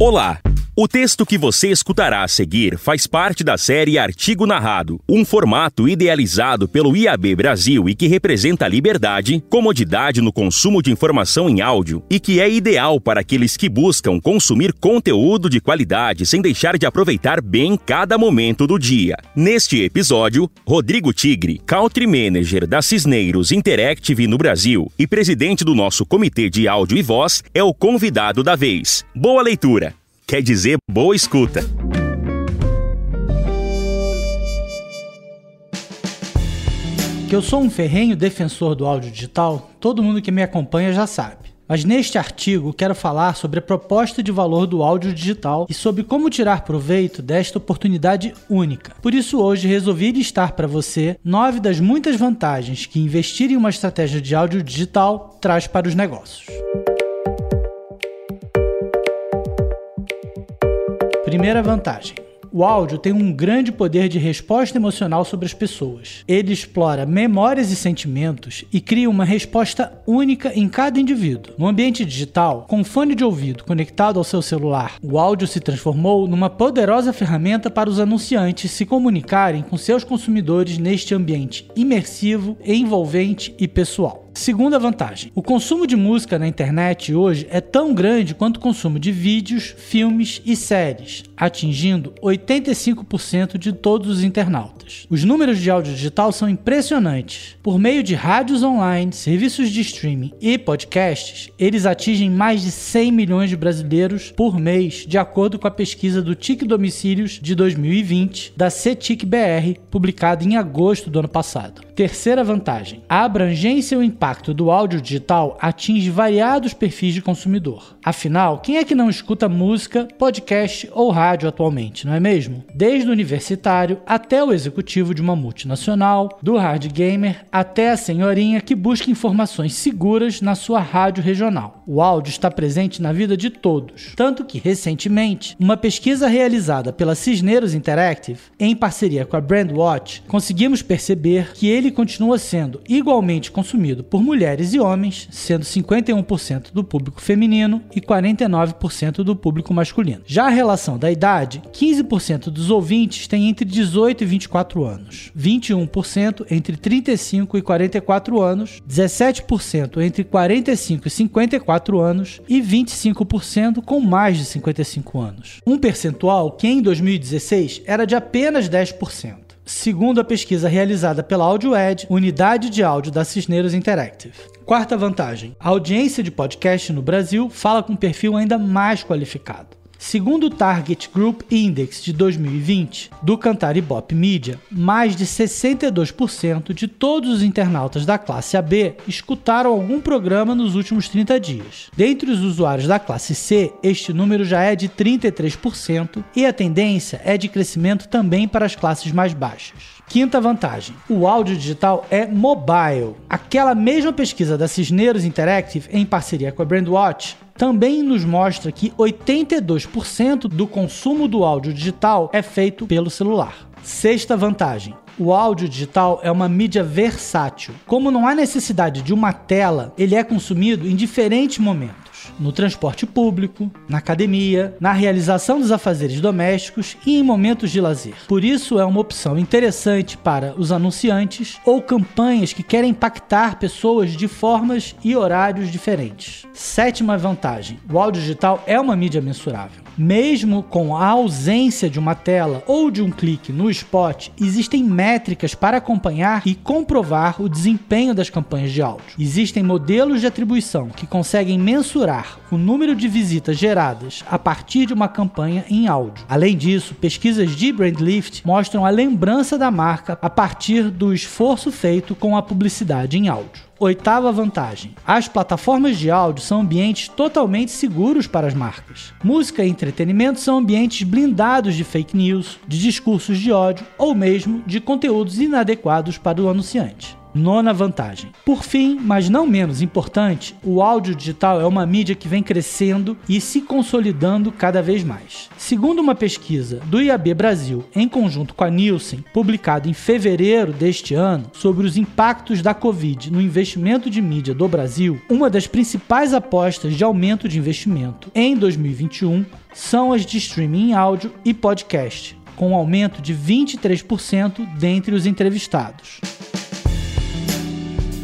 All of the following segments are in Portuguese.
Olá! O texto que você escutará a seguir faz parte da série Artigo Narrado, um formato idealizado pelo IAB Brasil e que representa a liberdade, comodidade no consumo de informação em áudio e que é ideal para aqueles que buscam consumir conteúdo de qualidade sem deixar de aproveitar bem cada momento do dia. Neste episódio, Rodrigo Tigre, Country Manager da Cisneiros Interactive no Brasil e presidente do nosso comitê de áudio e voz, é o convidado da vez. Boa leitura! Quer dizer boa escuta. Que eu sou um ferrenho defensor do áudio digital, todo mundo que me acompanha já sabe. Mas neste artigo quero falar sobre a proposta de valor do áudio digital e sobre como tirar proveito desta oportunidade única. Por isso hoje resolvi listar para você nove das muitas vantagens que investir em uma estratégia de áudio digital traz para os negócios. Primeira vantagem. O áudio tem um grande poder de resposta emocional sobre as pessoas. Ele explora memórias e sentimentos e cria uma resposta única em cada indivíduo. No ambiente digital, com fone de ouvido conectado ao seu celular, o áudio se transformou numa poderosa ferramenta para os anunciantes se comunicarem com seus consumidores neste ambiente imersivo, envolvente e pessoal. Segunda vantagem: o consumo de música na internet hoje é tão grande quanto o consumo de vídeos, filmes e séries, atingindo 85% de todos os internautas. Os números de áudio digital são impressionantes. Por meio de rádios online, serviços de streaming e podcasts, eles atingem mais de 100 milhões de brasileiros por mês, de acordo com a pesquisa do TIC Domicílios de 2020 da CETIC BR, publicada em agosto do ano passado. Terceira vantagem: a abrangência e o impacto do áudio digital atinge variados perfis de consumidor. Afinal, quem é que não escuta música, podcast ou rádio atualmente, não é mesmo? Desde o universitário até o executivo de uma multinacional, do hard gamer até a senhorinha que busca informações seguras na sua rádio regional. O áudio está presente na vida de todos, tanto que recentemente, uma pesquisa realizada pela Cisneros Interactive em parceria com a Brandwatch, conseguimos perceber que ele ele continua sendo igualmente consumido por mulheres e homens, sendo 51% do público feminino e 49% do público masculino. Já a relação da idade, 15% dos ouvintes têm entre 18 e 24 anos, 21% entre 35 e 44 anos, 17% entre 45 e 54 anos e 25% com mais de 55 anos. Um percentual que em 2016 era de apenas 10% segundo a pesquisa realizada pela AudioEd, unidade de áudio da Cisneros Interactive. Quarta vantagem: a audiência de podcast no Brasil fala com um perfil ainda mais qualificado. Segundo o Target Group Index de 2020 do Cantar Ibope Media, mais de 62% de todos os internautas da classe AB escutaram algum programa nos últimos 30 dias. Dentre os usuários da classe C, este número já é de 33% e a tendência é de crescimento também para as classes mais baixas. Quinta vantagem: o áudio digital é mobile. Aquela mesma pesquisa da Cisneros Interactive em parceria com a Brandwatch também nos mostra que 82% do consumo do áudio digital é feito pelo celular. Sexta vantagem: o áudio digital é uma mídia versátil. Como não há necessidade de uma tela, ele é consumido em diferentes momentos no transporte público, na academia, na realização dos afazeres domésticos e em momentos de lazer. Por isso é uma opção interessante para os anunciantes ou campanhas que querem impactar pessoas de formas e horários diferentes. Sétima vantagem: o áudio digital é uma mídia mensurável. Mesmo com a ausência de uma tela ou de um clique no spot, existem métricas para acompanhar e comprovar o desempenho das campanhas de áudio. Existem modelos de atribuição que conseguem mensurar o número de visitas geradas a partir de uma campanha em áudio. Além disso, pesquisas de Brandlift mostram a lembrança da marca a partir do esforço feito com a publicidade em áudio. Oitava vantagem: as plataformas de áudio são ambientes totalmente seguros para as marcas. Música e entretenimento são ambientes blindados de fake news, de discursos de ódio ou mesmo de conteúdos inadequados para o anunciante. Nona vantagem. Por fim, mas não menos importante, o áudio digital é uma mídia que vem crescendo e se consolidando cada vez mais. Segundo uma pesquisa do IAB Brasil, em conjunto com a Nielsen, publicada em fevereiro deste ano, sobre os impactos da Covid no investimento de mídia do Brasil, uma das principais apostas de aumento de investimento em 2021 são as de streaming em áudio e podcast, com um aumento de 23% dentre os entrevistados.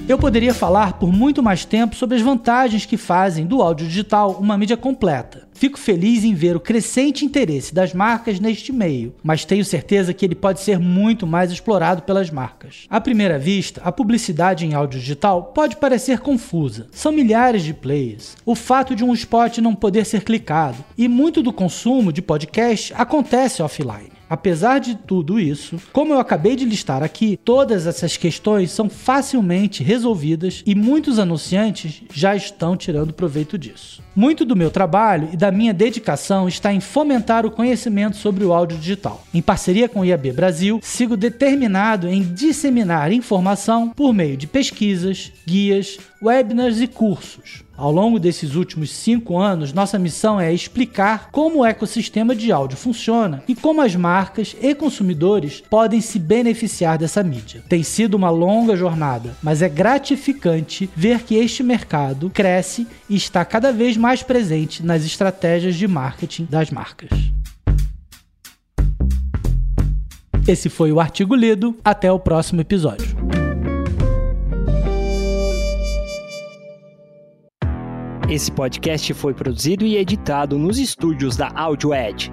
Eu poderia falar por muito mais tempo sobre as vantagens que fazem do áudio digital uma mídia completa. Fico feliz em ver o crescente interesse das marcas neste meio, mas tenho certeza que ele pode ser muito mais explorado pelas marcas. À primeira vista, a publicidade em áudio digital pode parecer confusa. São milhares de players, o fato de um spot não poder ser clicado, e muito do consumo de podcast acontece offline. Apesar de tudo isso, como eu acabei de listar aqui, todas essas questões são facilmente resolvidas e muitos anunciantes já estão tirando proveito disso. Muito do meu trabalho e da minha dedicação está em fomentar o conhecimento sobre o áudio digital. Em parceria com o IAB Brasil, sigo determinado em disseminar informação por meio de pesquisas, guias, webinars e cursos. Ao longo desses últimos cinco anos, nossa missão é explicar como o ecossistema de áudio funciona e como as marcas e consumidores podem se beneficiar dessa mídia. Tem sido uma longa jornada, mas é gratificante ver que este mercado cresce e está cada vez mais presente nas estratégias de marketing das marcas. Esse foi o artigo lido. Até o próximo episódio. Esse podcast foi produzido e editado nos estúdios da AudioEd